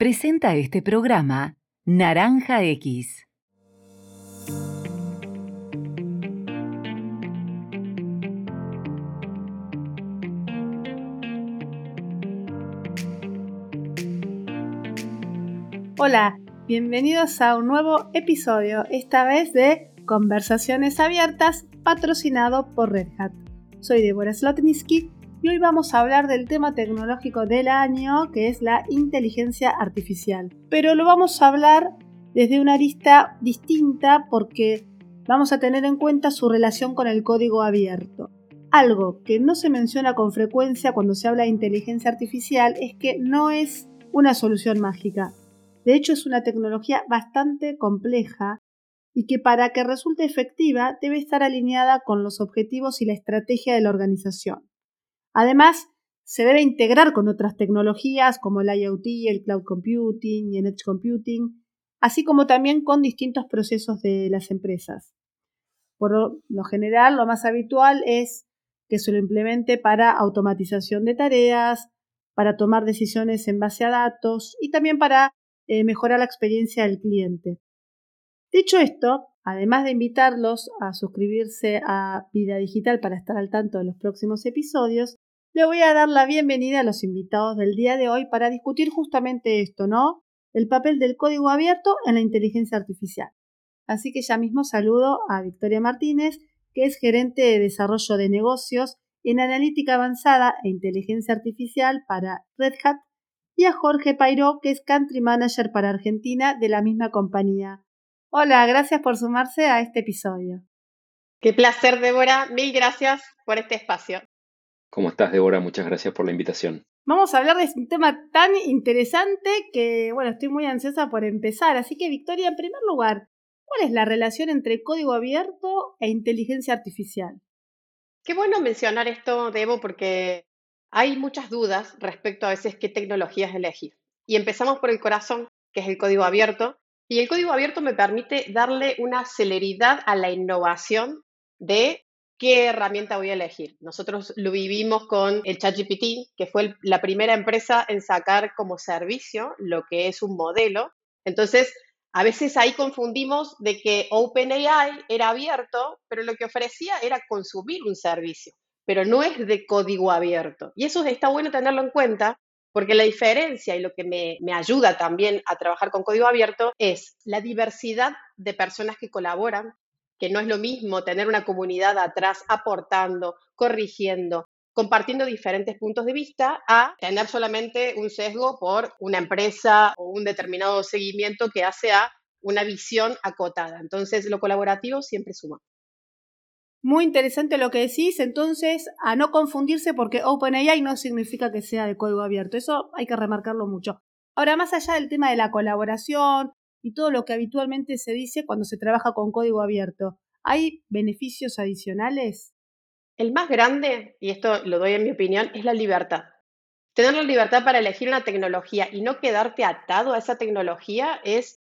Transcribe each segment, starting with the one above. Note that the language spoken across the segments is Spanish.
presenta este programa Naranja X. Hola, bienvenidos a un nuevo episodio, esta vez de Conversaciones Abiertas, patrocinado por Red Hat. Soy Deborah Slotniski y hoy vamos a hablar del tema tecnológico del año, que es la inteligencia artificial. Pero lo vamos a hablar desde una lista distinta porque vamos a tener en cuenta su relación con el código abierto. Algo que no se menciona con frecuencia cuando se habla de inteligencia artificial es que no es una solución mágica. De hecho, es una tecnología bastante compleja y que para que resulte efectiva debe estar alineada con los objetivos y la estrategia de la organización. Además, se debe integrar con otras tecnologías como el IoT, el cloud computing y el edge computing, así como también con distintos procesos de las empresas. Por lo general, lo más habitual es que se lo implemente para automatización de tareas, para tomar decisiones en base a datos y también para eh, mejorar la experiencia del cliente. Dicho esto, además de invitarlos a suscribirse a Vida Digital para estar al tanto de los próximos episodios, le voy a dar la bienvenida a los invitados del día de hoy para discutir justamente esto, ¿no? El papel del código abierto en la inteligencia artificial. Así que ya mismo saludo a Victoria Martínez, que es gerente de desarrollo de negocios en analítica avanzada e inteligencia artificial para Red Hat, y a Jorge Pairó, que es country manager para Argentina de la misma compañía. Hola, gracias por sumarse a este episodio. Qué placer, Débora. Mil gracias por este espacio. ¿Cómo estás, Débora? Muchas gracias por la invitación. Vamos a hablar de un tema tan interesante que, bueno, estoy muy ansiosa por empezar. Así que, Victoria, en primer lugar, ¿cuál es la relación entre código abierto e inteligencia artificial? Qué bueno mencionar esto, Debo, porque hay muchas dudas respecto a veces qué tecnologías elegir. Y empezamos por el corazón, que es el código abierto. Y el código abierto me permite darle una celeridad a la innovación de ¿qué herramienta voy a elegir? Nosotros lo vivimos con el ChatGPT, que fue la primera empresa en sacar como servicio lo que es un modelo. Entonces, a veces ahí confundimos de que OpenAI era abierto, pero lo que ofrecía era consumir un servicio, pero no es de código abierto. Y eso está bueno tenerlo en cuenta porque la diferencia y lo que me, ayuda también a trabajar con código abierto es la diversidad de personas que colaboran, que no es lo mismo tener una comunidad atrás aportando, corrigiendo, compartiendo diferentes puntos de vista a tener solamente un sesgo por una empresa o un determinado seguimiento que hace a una visión acotada. Entonces, lo colaborativo siempre suma. Muy interesante lo que decís, entonces, a no confundirse porque OpenAI no significa que sea de código abierto, eso hay que remarcarlo mucho. Ahora, más allá del tema de la colaboración y todo lo que habitualmente se dice cuando se trabaja con código abierto. ¿Hay beneficios adicionales? El más grande, y esto lo doy en mi opinión, es la libertad. Tener la libertad para elegir una tecnología y no quedarte atado a esa tecnología es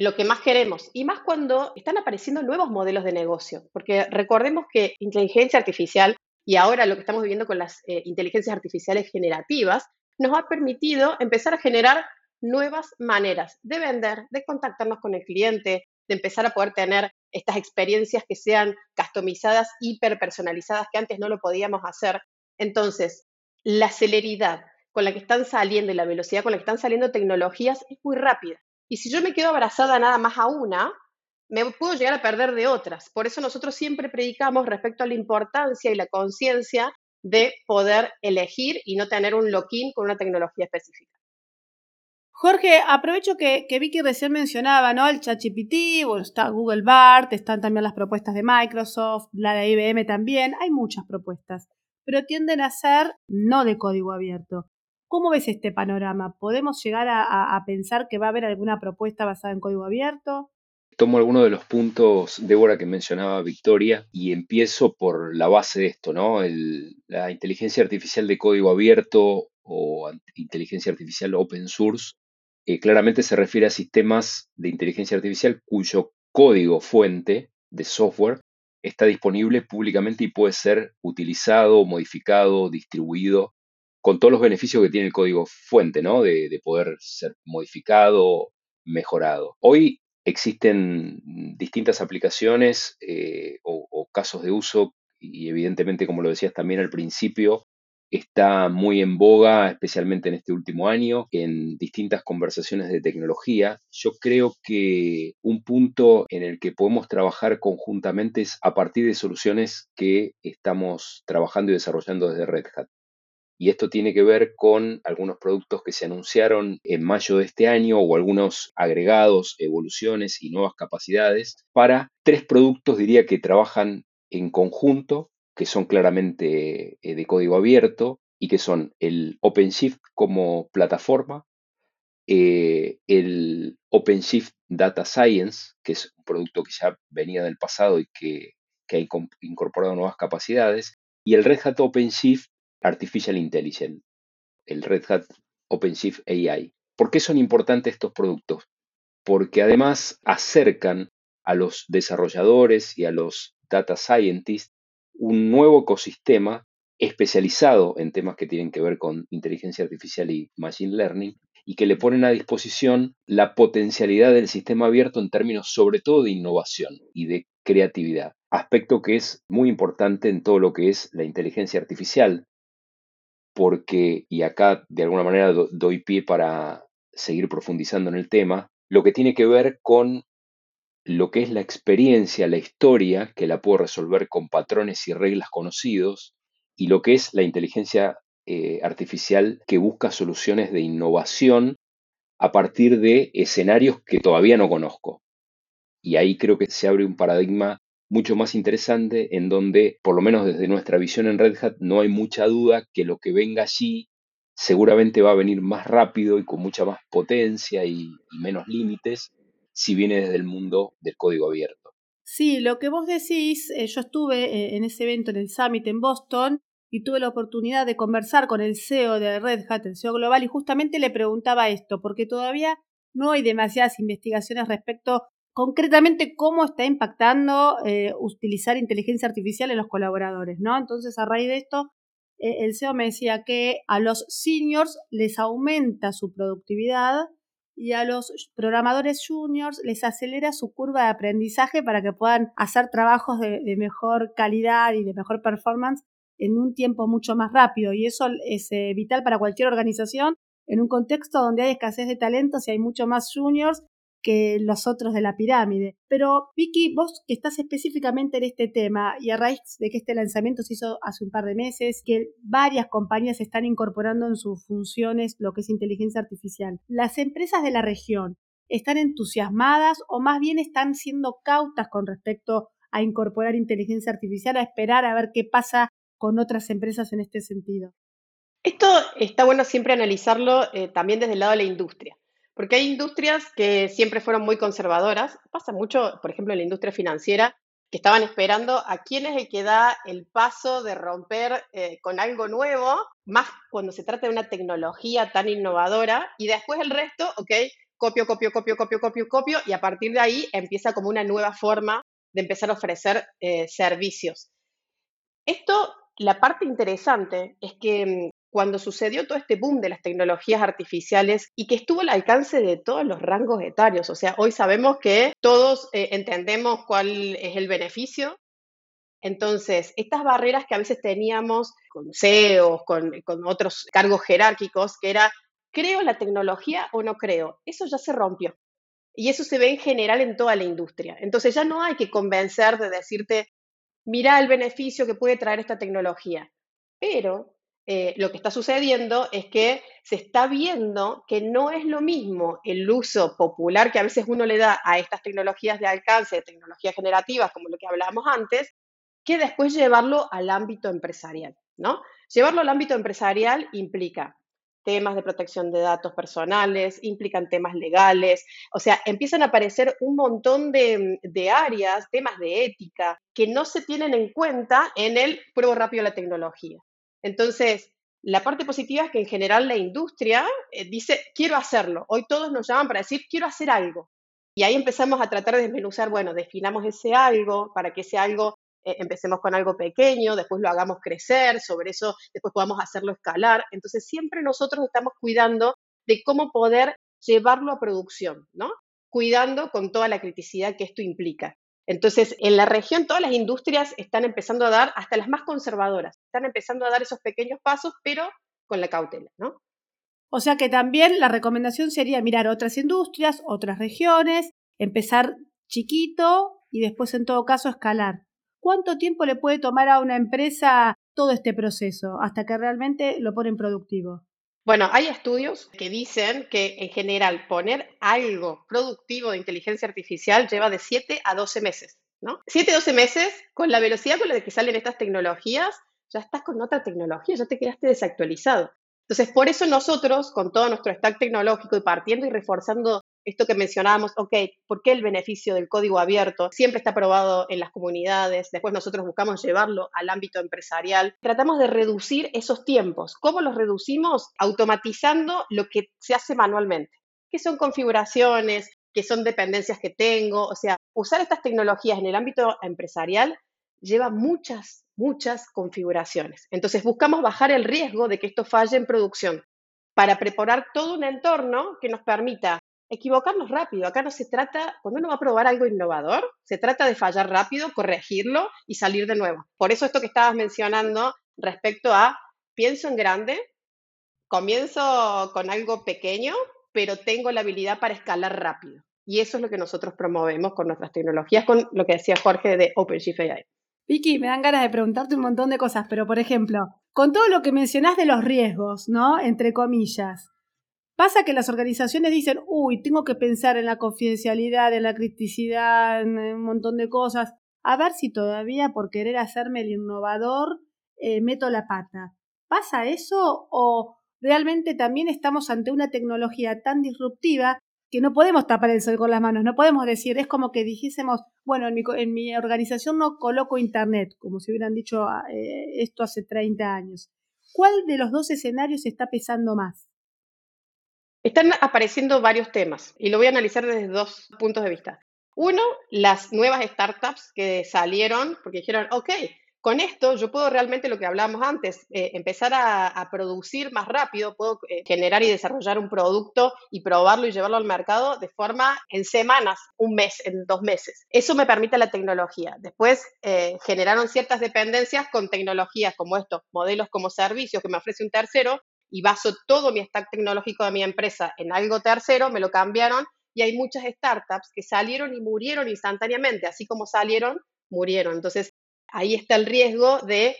lo que más queremos. Y más cuando están apareciendo nuevos modelos de negocio. Porque recordemos que inteligencia artificial y ahora lo que estamos viviendo con las eh, inteligencias artificiales generativas nos ha permitido empezar a generar nuevas maneras de vender, de contactarnos con el cliente, de empezar a poder tener estas experiencias que sean customizadas, hiperpersonalizadas, que antes no lo podíamos hacer. Entonces, la celeridad con la que están saliendo y la velocidad con la que están saliendo tecnologías es muy rápida. Y si yo me quedo abrazada nada más a una, me puedo llegar a perder de otras. Por eso nosotros siempre predicamos respecto a la importancia y la conciencia de poder elegir y no tener un lock-in con una tecnología específica. Jorge, aprovecho que, Vicky recién mencionaba, ¿no? El ChatGPT, bueno, está Google BART, están también las propuestas de Microsoft, la de IBM también, hay muchas propuestas, pero tienden a ser no de código abierto. ¿Cómo ves este panorama? ¿Podemos llegar a, pensar que va a haber alguna propuesta basada en código abierto? Tomo algunos de los puntos, Débora, que mencionaba Victoria, y empiezo por la base de esto, ¿no? la inteligencia artificial de código abierto o inteligencia artificial open source claramente se refiere a sistemas de inteligencia artificial cuyo código fuente de software está disponible públicamente y puede ser utilizado, modificado, distribuido con todos los beneficios que tiene el código fuente, ¿no? De, poder ser modificado, mejorado. Hoy existen distintas aplicaciones eh, o, casos de uso y evidentemente, como lo decías también al principio, está muy en boga, especialmente en este último año, en distintas conversaciones de tecnología. Yo creo que un punto en el que podemos trabajar conjuntamente es a partir de soluciones que estamos trabajando y desarrollando desde Red Hat. Y esto tiene que ver con algunos productos que se anunciaron en mayo de este año o algunos agregados, evoluciones y nuevas capacidades para tres productos, diría, que trabajan en conjunto que son claramente eh, de código abierto y que son el OpenShift como plataforma, eh, el OpenShift Data Science, que es un producto que ya venía del pasado y que, que ha incorporado nuevas capacidades, y el Red Hat OpenShift Artificial Intelligence, el Red Hat OpenShift AI. ¿Por qué son importantes estos productos? Porque además acercan a los desarrolladores y a los data scientists un nuevo ecosistema especializado en temas que tienen que ver con inteligencia artificial y machine learning y que le ponen a disposición la potencialidad del sistema abierto en términos sobre todo de innovación y de creatividad, aspecto que es muy importante en todo lo que es la inteligencia artificial, porque, y acá de alguna manera doy pie para seguir profundizando en el tema, lo que tiene que ver con lo que es la experiencia, la historia, que la puedo resolver con patrones y reglas conocidos, y lo que es la inteligencia eh, artificial que busca soluciones de innovación a partir de escenarios que todavía no conozco. Y ahí creo que se abre un paradigma mucho más interesante en donde, por lo menos desde nuestra visión en Red Hat, no hay mucha duda que lo que venga allí seguramente va a venir más rápido y con mucha más potencia y menos límites si viene desde el mundo del código abierto. Sí, lo que vos decís, eh, yo estuve eh, en ese evento en el Summit en Boston y tuve la oportunidad de conversar con el CEO de Red Hat, el CEO global, y justamente le preguntaba esto, porque todavía no hay demasiadas investigaciones respecto concretamente cómo está impactando eh, utilizar inteligencia artificial en los colaboradores, ¿no? Entonces, a raíz de esto, el CEO me decía que a los seniors les aumenta su productividad y a los programadores juniors les acelera su curva de aprendizaje para que puedan hacer trabajos de, mejor calidad y de mejor performance en un tiempo mucho más rápido. Y eso es eh, vital para cualquier organización en un contexto donde hay escasez de talentos y hay mucho más juniors que los otros de la pirámide. Pero Vicky, vos que estás específicamente en este tema y a raíz de que este lanzamiento se hizo hace un par de meses, que varias compañías están incorporando en sus funciones lo que es inteligencia artificial, ¿las empresas de la región están entusiasmadas o más bien están siendo cautas con respecto a incorporar inteligencia artificial, a esperar a ver qué pasa con otras empresas en este sentido? Esto está bueno siempre analizarlo eh, también desde el lado de la industria. Porque hay industrias que siempre fueron muy conservadoras. Pasa mucho, por ejemplo, en la industria financiera, que estaban esperando a quién es el que da el paso de romper eh, con algo nuevo, más cuando se trata de una tecnología tan innovadora, y después el resto, ok, copio, copio, copio, copio, copio, copio, y a partir de ahí empieza como una nueva forma de empezar a ofrecer eh, servicios. Esto, la parte interesante es que mm, cuando sucedió todo este boom de las tecnologías artificiales y que estuvo al alcance de todos los rangos etarios. O sea, hoy sabemos que todos eh, entendemos cuál es el beneficio. Entonces, estas barreras que a veces teníamos con CEOs, con, con otros cargos jerárquicos, que era, ¿creo la tecnología o no creo? Eso ya se rompió. Y eso se ve en general en toda la industria. Entonces ya no hay que convencer de decirte, mira el beneficio que puede traer esta tecnología. Pero eh, lo que está sucediendo es que se está viendo que no es lo mismo el uso popular que a veces uno le da a estas tecnologías de alcance, tecnologías generativas, como lo que hablábamos antes, que después llevarlo al ámbito empresarial, ¿no? Llevarlo al ámbito empresarial implica temas de protección de datos personales, implican temas legales, o sea, empiezan a aparecer un montón de, de, áreas, temas de ética, que no se tienen en cuenta en el pruebo rápido de la tecnología. Entonces, la parte positiva es que en general la industria eh, dice, quiero hacerlo. Hoy todos nos llaman para decir, quiero hacer algo. Y ahí empezamos a tratar de desmenuzar, bueno, definamos ese algo para que ese algo eh, empecemos con algo pequeño, después lo hagamos crecer, sobre eso después podamos hacerlo escalar. Entonces siempre nosotros estamos cuidando de cómo poder llevarlo a producción, ¿no? Cuidando con toda la criticidad que esto implica. Entonces, en la región todas las industrias están empezando a dar, hasta las más conservadoras, están empezando a dar esos pequeños pasos, pero con la cautela, ¿no? O sea que también la recomendación sería mirar otras industrias, otras regiones, empezar chiquito y después en todo caso escalar. ¿Cuánto tiempo le puede tomar a una empresa todo este proceso hasta que realmente lo ponen productivo? Bueno, hay estudios que dicen que en general poner algo productivo de inteligencia artificial lleva de 7 a 12 meses, ¿no? 7 a 12 meses, con la velocidad con la que salen estas tecnologías, ya estás con otra tecnología, ya te quedaste desactualizado. Entonces, por eso nosotros, con todo nuestro stack tecnológico y partiendo y reforzando esto que mencionábamos, ok, ¿por qué el beneficio del código abierto siempre está aprobado en las comunidades? Después nosotros buscamos llevarlo al ámbito empresarial. Tratamos de reducir esos tiempos. ¿Cómo los reducimos? Automatizando lo que se hace manualmente, que son configuraciones, que son dependencias que tengo. O sea, usar estas tecnologías en el ámbito empresarial lleva muchas muchas configuraciones. Entonces buscamos bajar el riesgo de que esto falle en producción para preparar todo un entorno que nos permita equivocarnos rápido. Acá no se trata, cuando uno va a probar algo innovador, se trata de fallar rápido, corregirlo y salir de nuevo. Por eso esto que estabas mencionando respecto a pienso en grande, comienzo con algo pequeño, pero tengo la habilidad para escalar rápido. Y eso es lo que nosotros promovemos con nuestras tecnologías, con lo que decía Jorge de OpenShift AI. Vicky, me dan ganas de preguntarte un montón de cosas, pero por ejemplo, con todo lo que mencionás de los riesgos, ¿no? Entre comillas, pasa que las organizaciones dicen, uy, tengo que pensar en la confidencialidad, en la criticidad, en un montón de cosas, a ver si todavía por querer hacerme el innovador eh, meto la pata. ¿Pasa eso o realmente también estamos ante una tecnología tan disruptiva que no podemos tapar el sol con las manos, no podemos decir, es como que dijésemos, bueno, en mi, en mi organización no coloco Internet, como si hubieran dicho ah, eh, esto hace 30 años. ¿Cuál de los dos escenarios está pesando más? Están apareciendo varios temas y lo voy a analizar desde dos puntos de vista. Uno, las nuevas startups que salieron porque dijeron, ok, con esto yo puedo realmente lo que hablábamos antes, eh, empezar a, producir más rápido, puedo eh, generar y desarrollar un producto y probarlo y llevarlo al mercado de forma en semanas, un mes, en dos meses. Eso me permite la tecnología. Después eh, generaron ciertas dependencias con tecnologías como estos, modelos como servicios que me ofrece un tercero y baso todo mi stack tecnológico de mi empresa en algo tercero, me lo cambiaron y hay muchas startups que salieron y murieron instantáneamente, así como salieron, murieron. Entonces, ahí está el riesgo de,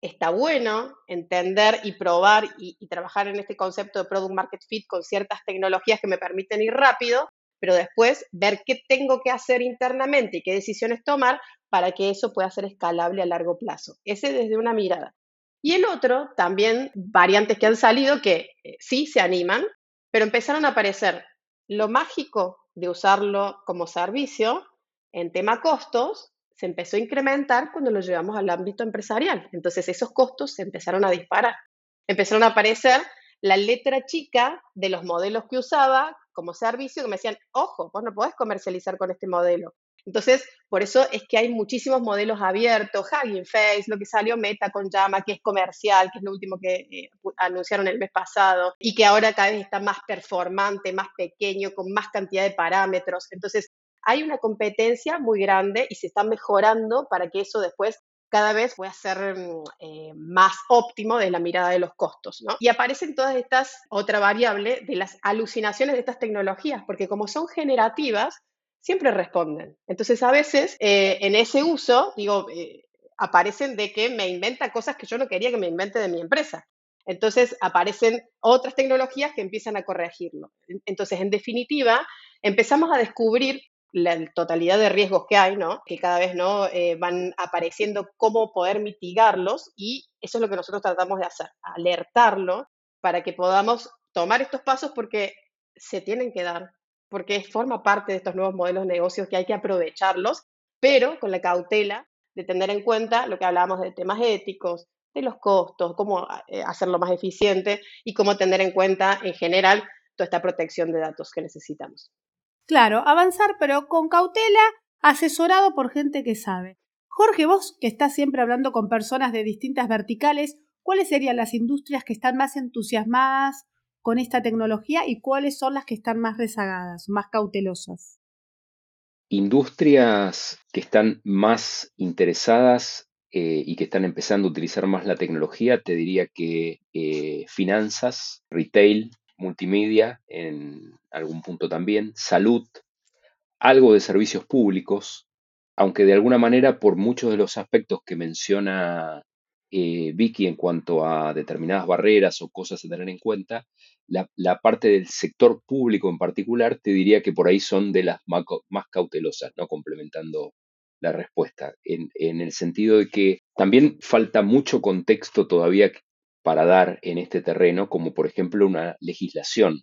está bueno entender y probar y, trabajar en este concepto de product market fit con ciertas tecnologías que me permiten ir rápido, pero después ver qué tengo que hacer internamente y qué decisiones tomar para que eso pueda ser escalable a largo plazo. Ese desde una mirada. Y el otro, también variantes que han salido que eh, sí se animan, pero empezaron a aparecer lo mágico de usarlo como servicio en tema costos se empezó a incrementar cuando lo llevamos al ámbito empresarial. Entonces esos costos se empezaron a disparar. Empezaron a aparecer la letra chica de los modelos que usaba como servicio que me decían, ojo, vos no podés comercializar con este modelo. Entonces, por eso es que hay muchísimos modelos abiertos, Hugging Face, lo que salió Meta con Llama, que es comercial, que es lo último que eh, anunciaron el mes pasado, y que ahora cada vez está más performante, más pequeño, con más cantidad de parámetros. Entonces, hay una competencia muy grande y se está mejorando para que eso después cada vez pueda ser mm, eh, más óptimo desde la mirada de los costos. ¿no? Y aparecen todas estas, otra variable, de las alucinaciones de estas tecnologías, porque como son generativas, siempre responden. Entonces, a veces eh, en ese uso, digo, eh, aparecen de que me inventa cosas que yo no quería que me invente de mi empresa. Entonces, aparecen otras tecnologías que empiezan a corregirlo. Entonces, en definitiva, empezamos a descubrir la totalidad de riesgos que hay, ¿no? Que cada vez ¿no? Eh, van apareciendo, cómo poder mitigarlos y eso es lo que nosotros tratamos de hacer, alertarlo para que podamos tomar estos pasos porque se tienen que dar, porque forma parte de estos nuevos modelos de negocios que hay que aprovecharlos, pero con la cautela de tener en cuenta lo que hablábamos de temas éticos, de los costos, cómo eh, hacerlo más eficiente y cómo tener en cuenta en general toda esta protección de datos que necesitamos. Claro, avanzar pero con cautela, asesorado por gente que sabe. Jorge, vos que estás siempre hablando con personas de distintas verticales, ¿cuáles serían las industrias que están más entusiasmadas con esta tecnología y cuáles son las que están más rezagadas, más cautelosas? Industrias que están más interesadas eh, y que están empezando a utilizar más la tecnología, te diría que eh, finanzas, retail, multimedia en algún punto también, salud, algo de servicios públicos, aunque de alguna manera por muchos de los aspectos que menciona eh, Vicky en cuanto a determinadas barreras o cosas a tener en cuenta, la, parte del sector público en particular te diría que por ahí son de las más, cautelosas, ¿no? complementando la respuesta, en, en, el sentido de que también falta mucho contexto todavía para dar en este terreno, como por ejemplo una legislación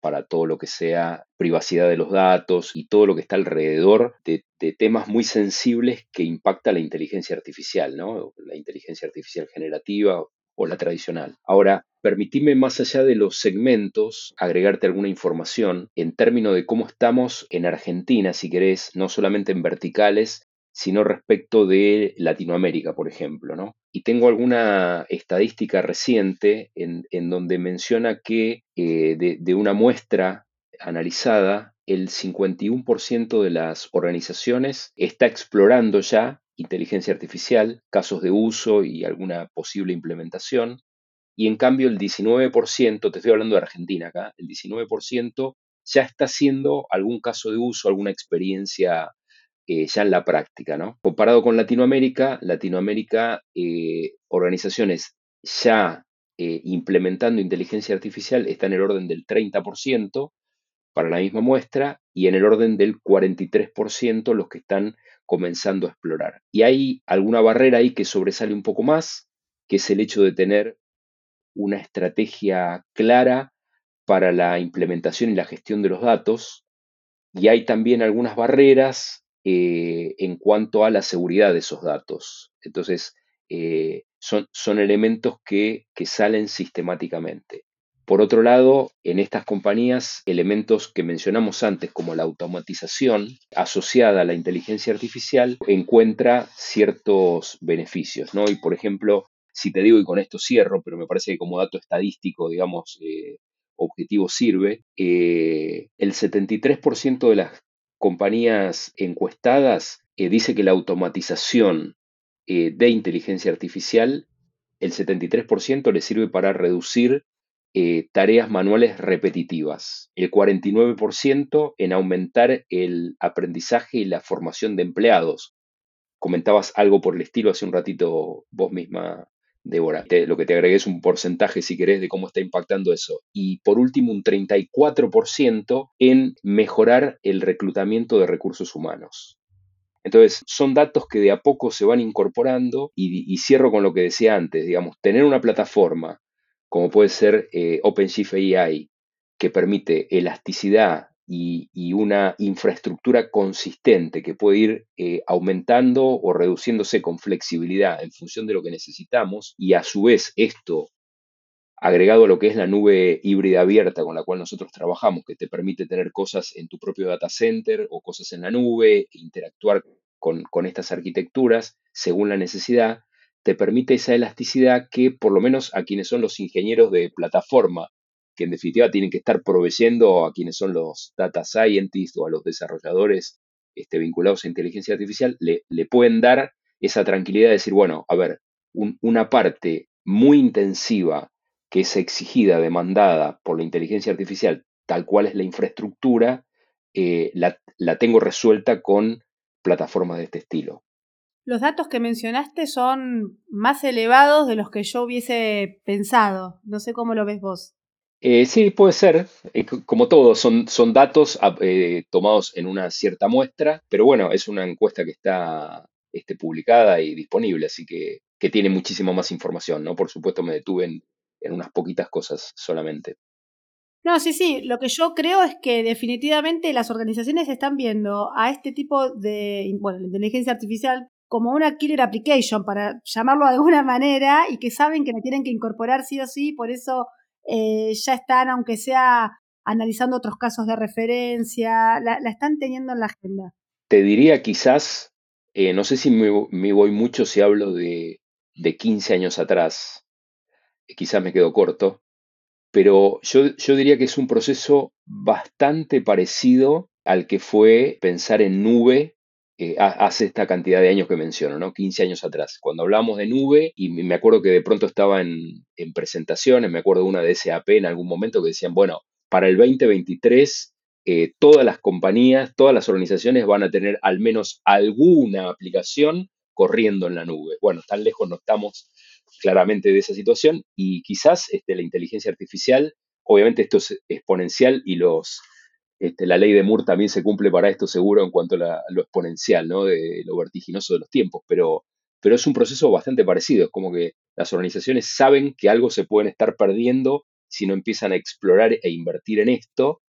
para, todo lo que sea privacidad de los datos y todo lo que está alrededor de, temas muy sensibles que impacta la inteligencia artificial, ¿no? La inteligencia artificial generativa o la tradicional. Ahora, permitime más allá de los segmentos agregarte alguna información en términos de cómo estamos en Argentina, si querés, no solamente en verticales, sino respecto de Latinoamérica, por ejemplo. ¿no? Y tengo alguna estadística reciente en, donde menciona que eh, de, una muestra analizada, el 51% de las organizaciones está explorando ya inteligencia artificial, casos de uso y alguna posible implementación. Y en cambio el 19%, te estoy hablando de Argentina acá, el 19% ya está haciendo algún caso de uso, alguna experiencia eh, ya en la práctica. ¿no? Comparado con Latinoamérica, Latinoamérica, eh, organizaciones ya eh, implementando inteligencia artificial está en el orden del 30% para la misma muestra y en el orden del 43% los que están comenzando a explorar. Y hay alguna barrera ahí que sobresale un poco más, que es el hecho de tener una estrategia clara para la implementación y la gestión de los datos. Y hay también algunas barreras eh, en cuanto a la seguridad de esos datos. Entonces, eh, son, son, elementos que, salen sistemáticamente. Por otro lado, en estas compañías, elementos que mencionamos antes, como la automatización asociada a la inteligencia artificial, encuentra ciertos beneficios. ¿no? Y por ejemplo, si te digo, y con esto cierro, pero me parece que como dato estadístico, digamos, eh, objetivo sirve, el 73% de las compañías encuestadas eh, dice que la automatización eh, de inteligencia artificial, el 73% le sirve para reducir eh, tareas manuales repetitivas, el 49% en aumentar el aprendizaje y la formación de empleados. Comentabas algo por el estilo hace un ratito vos misma, Débora. lo que te agregué es un porcentaje, si querés, de cómo está impactando eso. Y por último, un 34% en mejorar el reclutamiento de recursos humanos. Entonces, son datos que de a poco se van incorporando y, cierro con lo que decía antes, digamos, tener una plataforma como puede ser eh, OpenShift AI, que permite elasticidad y, una infraestructura consistente que puede ir eh, aumentando o reduciéndose con flexibilidad en función de lo que necesitamos y a su vez esto agregado a lo que es la nube híbrida abierta con la cual nosotros trabajamos, que te permite tener cosas en tu propio data center o cosas en la nube, interactuar con estas arquitecturas según la necesidad, te permite esa elasticidad que por lo menos a quienes son los ingenieros de plataforma que en definitiva tienen que estar proveyendo a quienes son los data scientists o a los desarrolladores este, vinculados a inteligencia artificial, le, pueden dar esa tranquilidad de decir, bueno, a ver, una parte muy intensiva que es exigida, demandada por la inteligencia artificial, tal cual es la infraestructura, eh, la, la tengo resuelta con plataformas de este estilo. Los datos que mencionaste son más elevados de los que yo hubiese pensado. No sé cómo lo ves vos. Eh, sí, puede ser. Eh, como todo, son, son datos ah, eh, tomados en una cierta muestra, pero bueno, es una encuesta que está este, publicada y disponible, así que, que tiene muchísima más información, ¿no? Por supuesto, me detuve en, en unas poquitas cosas solamente. No, sí, sí, lo que yo creo es que definitivamente las organizaciones están viendo a este tipo de, bueno, la inteligencia artificial como una killer application, para llamarlo de alguna manera, y que saben que la tienen que incorporar sí o sí, por eso eh, ya están, aunque sea analizando otros casos de referencia, la, están teniendo en la agenda. Te diría quizás Eh, no sé si me, voy mucho si hablo de, de 15 años atrás, quizás me quedo corto, pero yo, yo diría que es un proceso bastante parecido al que fue pensar en nube eh, hace esta cantidad de años que menciono, ¿no? 15 años atrás. Cuando hablamos de nube, y me acuerdo que de pronto estaba en, en presentaciones, me acuerdo una de SAP en algún momento que decían, bueno, para el 2023 eh, todas las compañías, todas las organizaciones van a tener al menos alguna aplicación corriendo en la nube. Bueno, tan lejos no estamos claramente de esa situación y quizás este, la inteligencia artificial, obviamente esto es exponencial y los, este, la ley de Moore también se cumple para esto seguro en cuanto a, lo exponencial, ¿no? de lo vertiginoso de los tiempos, pero, pero es un proceso bastante parecido, es como que las organizaciones saben que algo se pueden estar perdiendo si no empiezan a explorar e invertir en esto.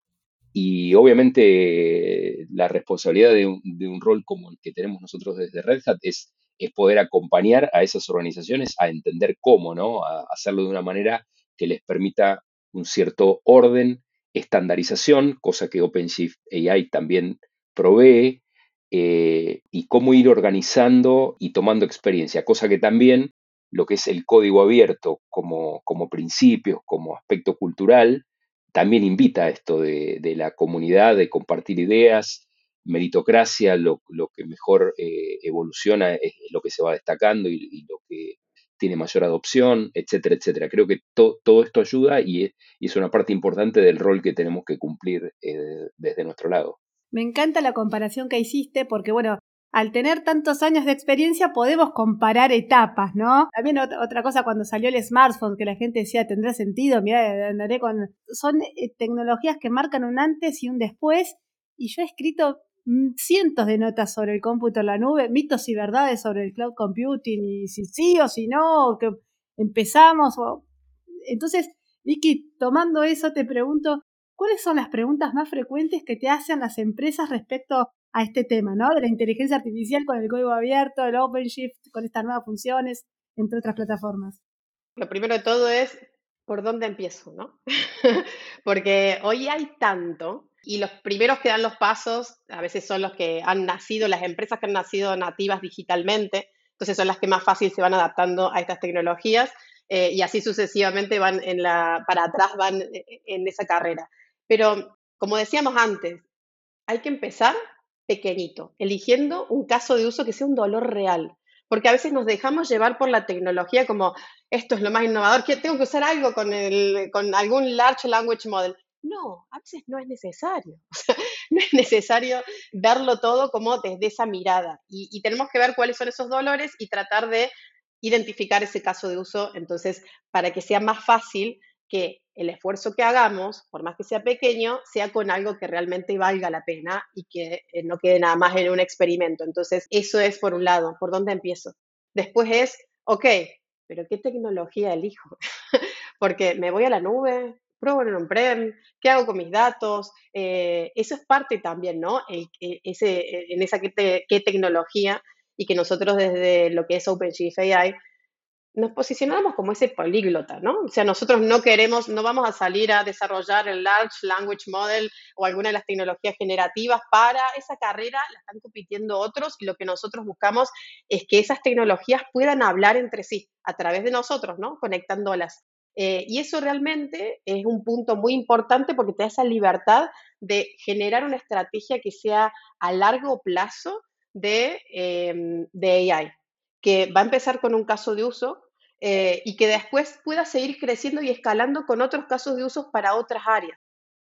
Y obviamente la responsabilidad de un, rol como el que tenemos nosotros desde Red Hat es, es poder acompañar a esas organizaciones a entender cómo, ¿no? A hacerlo de una manera que les permita un cierto orden, estandarización, cosa que OpenShift AI también provee, eh, y cómo ir organizando y tomando experiencia, cosa que también lo que es el código abierto como, como principios, como aspecto cultural, también invita a esto de, la comunidad, de compartir ideas, meritocracia, lo, que mejor eh, evoluciona es lo que se va destacando y, lo que tiene mayor adopción, etcétera, etcétera. Creo que todo esto ayuda y es, una parte importante del rol que tenemos que cumplir eh, desde nuestro lado. Me encanta la comparación que hiciste porque, bueno, al tener tantos años de experiencia podemos comparar etapas, ¿no? También otra cosa cuando salió el smartphone, que la gente decía, tendrá sentido, mira, andaré con... Son eh, tecnologías que marcan un antes y un después, y yo he escrito cientos de notas sobre el cómputo en la nube, mitos y verdades sobre el cloud computing, y si sí o si no, que empezamos. O... Entonces, Vicky, tomando eso, te pregunto, ¿cuáles son las preguntas más frecuentes que te hacen las empresas respecto a este tema, ¿no? De la inteligencia artificial con el código abierto, el OpenShift, con estas nuevas funciones, entre otras plataformas. Lo primero de todo es por dónde empiezo, ¿no? Porque hoy hay tanto y los primeros que dan los pasos a veces son los que han nacido, las empresas que han nacido nativas digitalmente, entonces son las que más fácil se van adaptando a estas tecnologías eh, y así sucesivamente van en la, para atrás, van eh, en esa carrera. Pero como decíamos antes, hay que empezar pequeñito, eligiendo un caso de uso que sea un dolor real. Porque a veces nos dejamos llevar por la tecnología como esto es lo más innovador, que tengo que usar algo con, el, con algún large language model. No, a veces no es necesario. no es necesario verlo todo como desde esa mirada. Y, y tenemos que ver cuáles son esos dolores y tratar de identificar ese caso de uso, entonces, para que sea más fácil que el esfuerzo que hagamos, por más que sea pequeño, sea con algo que realmente valga la pena y que eh, no quede nada más en un experimento. Entonces, eso es por un lado, por dónde empiezo. Después es, ok, pero ¿qué tecnología elijo? Porque me voy a la nube, pruebo en un prem, ¿qué hago con mis datos? Eh, eso es parte también, ¿no? E, ese, en esa qué, qué tecnología y que nosotros desde lo que es OpenShift AI nos posicionamos como ese políglota, ¿no? O sea, nosotros no queremos, no vamos a salir a desarrollar el Large Language Model o alguna de las tecnologías generativas para esa carrera, la están compitiendo otros y lo que nosotros buscamos es que esas tecnologías puedan hablar entre sí a través de nosotros, ¿no? Conectándolas. Eh, y eso realmente es un punto muy importante porque te da esa libertad de generar una estrategia que sea a largo plazo de, em, de AI, que va a empezar con un caso de uso, eh, y que después pueda seguir creciendo y escalando con otros casos de uso para otras áreas.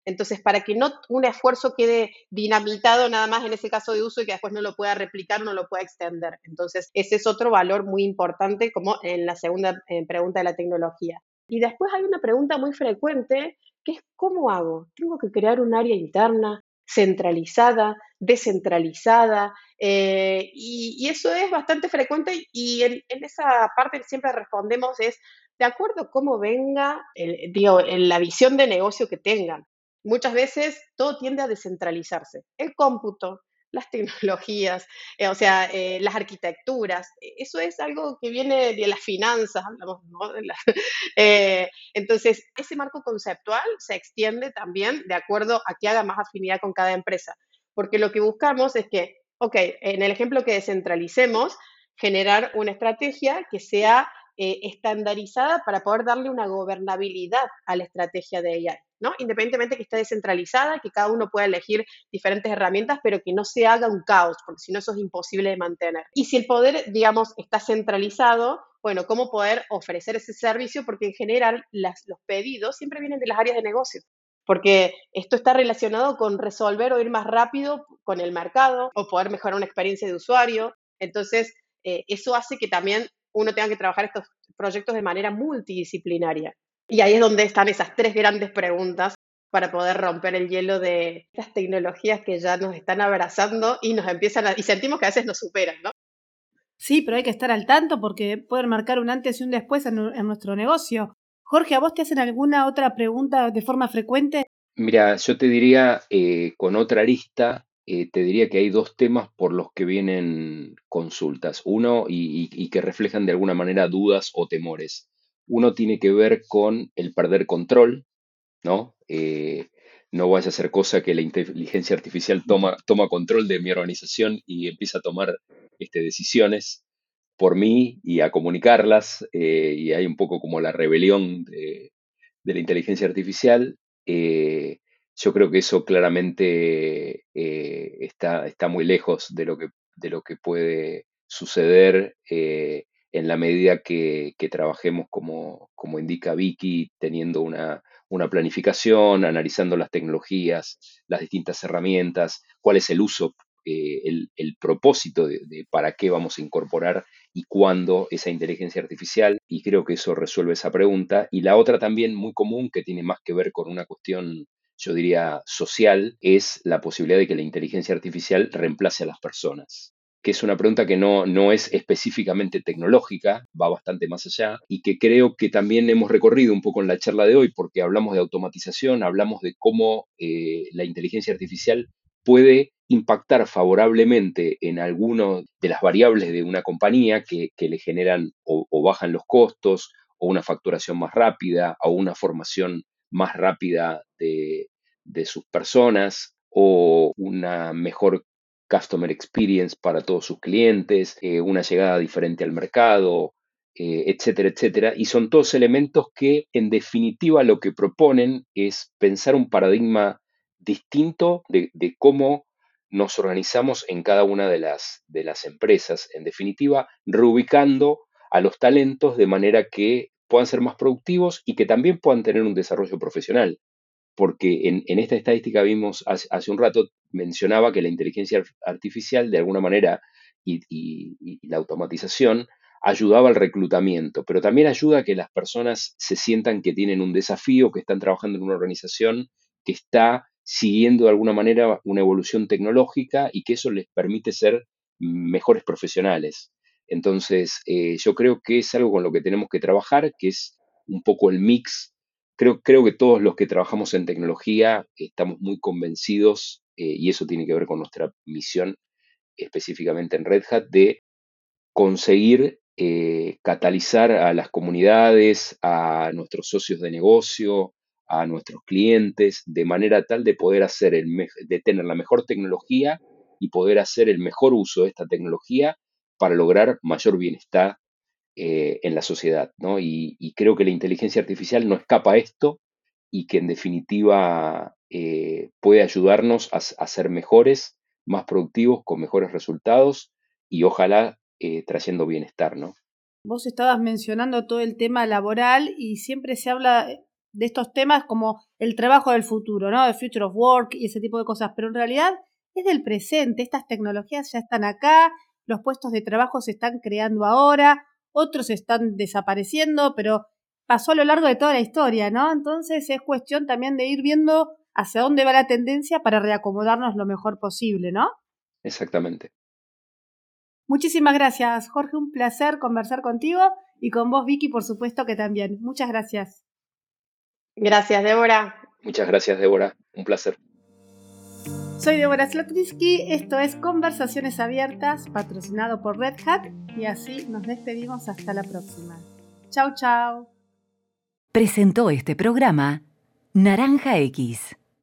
Entonces, para que no un esfuerzo quede dinamitado nada más en ese caso de uso y que después no lo pueda replicar, no lo pueda extender. Entonces, ese es otro valor muy importante como en la segunda pregunta de la tecnología. Y después hay una pregunta muy frecuente que es ¿cómo hago? Tengo que crear un área interna, centralizada, descentralizada, eh, y, eso es bastante frecuente y en, esa parte siempre respondemos es, de acuerdo a cómo venga, el, digo, en la visión de negocio que tengan. Muchas veces todo tiende a descentralizarse. El cómputo, las tecnologías, eh, o sea, eh, las arquitecturas. E, eso es algo que viene de las finanzas, hablamos, ¿no? Eh, entonces, ese marco conceptual se extiende también de acuerdo a que haga más afinidad con cada empresa, porque lo que buscamos es que ok, en el ejemplo que descentralicemos, generar una estrategia que sea estandarizada para poder darle una gobernabilidad a la estrategia de AI, ¿no? Independientemente que esté descentralizada, que cada uno pueda elegir diferentes herramientas, pero que no se haga un caos, porque si no eso es imposible de mantener. Y si el poder, digamos, está centralizado, bueno, cómo poder ofrecer ese servicio, porque en general los pedidos siempre vienen de las áreas de negocio porque esto está relacionado con resolver o ir más rápido con el mercado o poder mejorar una experiencia de usuario. Entonces, eh, eso hace que también uno tenga que trabajar estos proyectos de manera multidisciplinaria. Y ahí es donde están esas tres grandes preguntas para poder romper el hielo de estas tecnologías que ya nos están abrazando y nos empiezan a, y sentimos que a veces nos superan, ¿no? Sí, pero hay que estar al tanto porque pueden marcar un antes y un después en, nuestro negocio. Jorge, ¿a vos te hacen alguna otra pregunta de forma frecuente? Mira, yo te diría eh, con otra arista, eh, te diría que hay dos temas por los que vienen consultas. Uno, y, que reflejan de alguna manera dudas o temores. Uno tiene que ver con el perder control, ¿no? Eh, no vaya a ser cosa que la inteligencia artificial toma, toma control de mi organización y empieza a tomar este, decisiones por mí y a comunicarlas. Eh, y hay un poco como la rebelión de, la inteligencia artificial yo creo que eso claramente eh, está, está, muy lejos de lo que, de lo que puede suceder eh, en la medida que, trabajemos como, indica Vicky, teniendo una, planificación, analizando las tecnologías, las distintas herramientas, cuál es el uso, eh, el, propósito de, para qué vamos a incorporar y cuándo esa inteligencia artificial. Y creo que eso resuelve esa pregunta. Y la otra también muy común, que tiene más que ver con una cuestión yo diría, social, es la posibilidad de que la inteligencia artificial reemplace a las personas que es una pregunta que no, no es específicamente tecnológica, va bastante más allá, y que creo que también hemos recorrido un poco en la charla de hoy, porque hablamos de automatización, hablamos de cómo eh, la inteligencia artificial puede impactar favorablemente en algunas de las variables de una compañía que, le generan o, o, bajan los costos, o una facturación más rápida, o una formación más rápida de, de sus personas o una mejor customer experience para todos sus clientes, eh, una llegada diferente al mercado, eh, etcétera, etcétera. Y son todos elementos que en definitiva lo que proponen es pensar un paradigma distinto de, cómo nos organizamos en cada una de las, de las empresas. En definitiva, reubicando a los talentos de manera que puedan ser más productivos y que también puedan tener un desarrollo profesional porque en, esta estadística vimos hace, un rato, mencionaba que la inteligencia artificial de alguna manera y, la automatización ayudaba al reclutamiento, pero también ayuda a que las personas se sientan que tienen un desafío, que están trabajando en una organización que está siguiendo de alguna manera una evolución tecnológica y que eso les permite ser mejores profesionales. Entonces, eh, yo creo que es algo con lo que tenemos que trabajar, que es un poco el mix Creo, que todos los que trabajamos en tecnología estamos muy convencidos, eh, y eso tiene que ver con nuestra misión específicamente en Red Hat, de conseguir eh, catalizar a las comunidades, a nuestros socios de negocio, a nuestros clientes, de manera tal de poder hacer el de tener la mejor tecnología y poder hacer el mejor uso de esta tecnología para lograr mayor bienestar eh, en la sociedad. ¿no? Y, creo que la inteligencia artificial no escapa a esto y que en definitiva eh, puede ayudarnos a, ser mejores, más productivos, con mejores resultados y ojalá eh, trayendo bienestar. ¿no? Vos estabas mencionando todo el tema laboral y siempre se habla de estos temas como el trabajo del futuro, ¿no? El future of work y ese tipo de cosas, pero en realidad es del presente, estas tecnologías ya están acá, los puestos de trabajo se están creando ahora, otros están desapareciendo, pero pasó a lo largo de toda la historia, ¿no? Entonces es cuestión también de ir viendo hacia dónde va la tendencia para reacomodarnos lo mejor posible, ¿no? Exactamente. Muchísimas gracias, Jorge. Un placer conversar contigo y con vos, Vicky, por supuesto que también. Muchas gracias. Gracias, Débora. Muchas gracias, Débora. Un placer. Soy Deborah Slotniski, esto es Conversaciones Abiertas, patrocinado por Red Hat, y así nos despedimos hasta la próxima. Chau, chau. Presentó este programa Naranja X.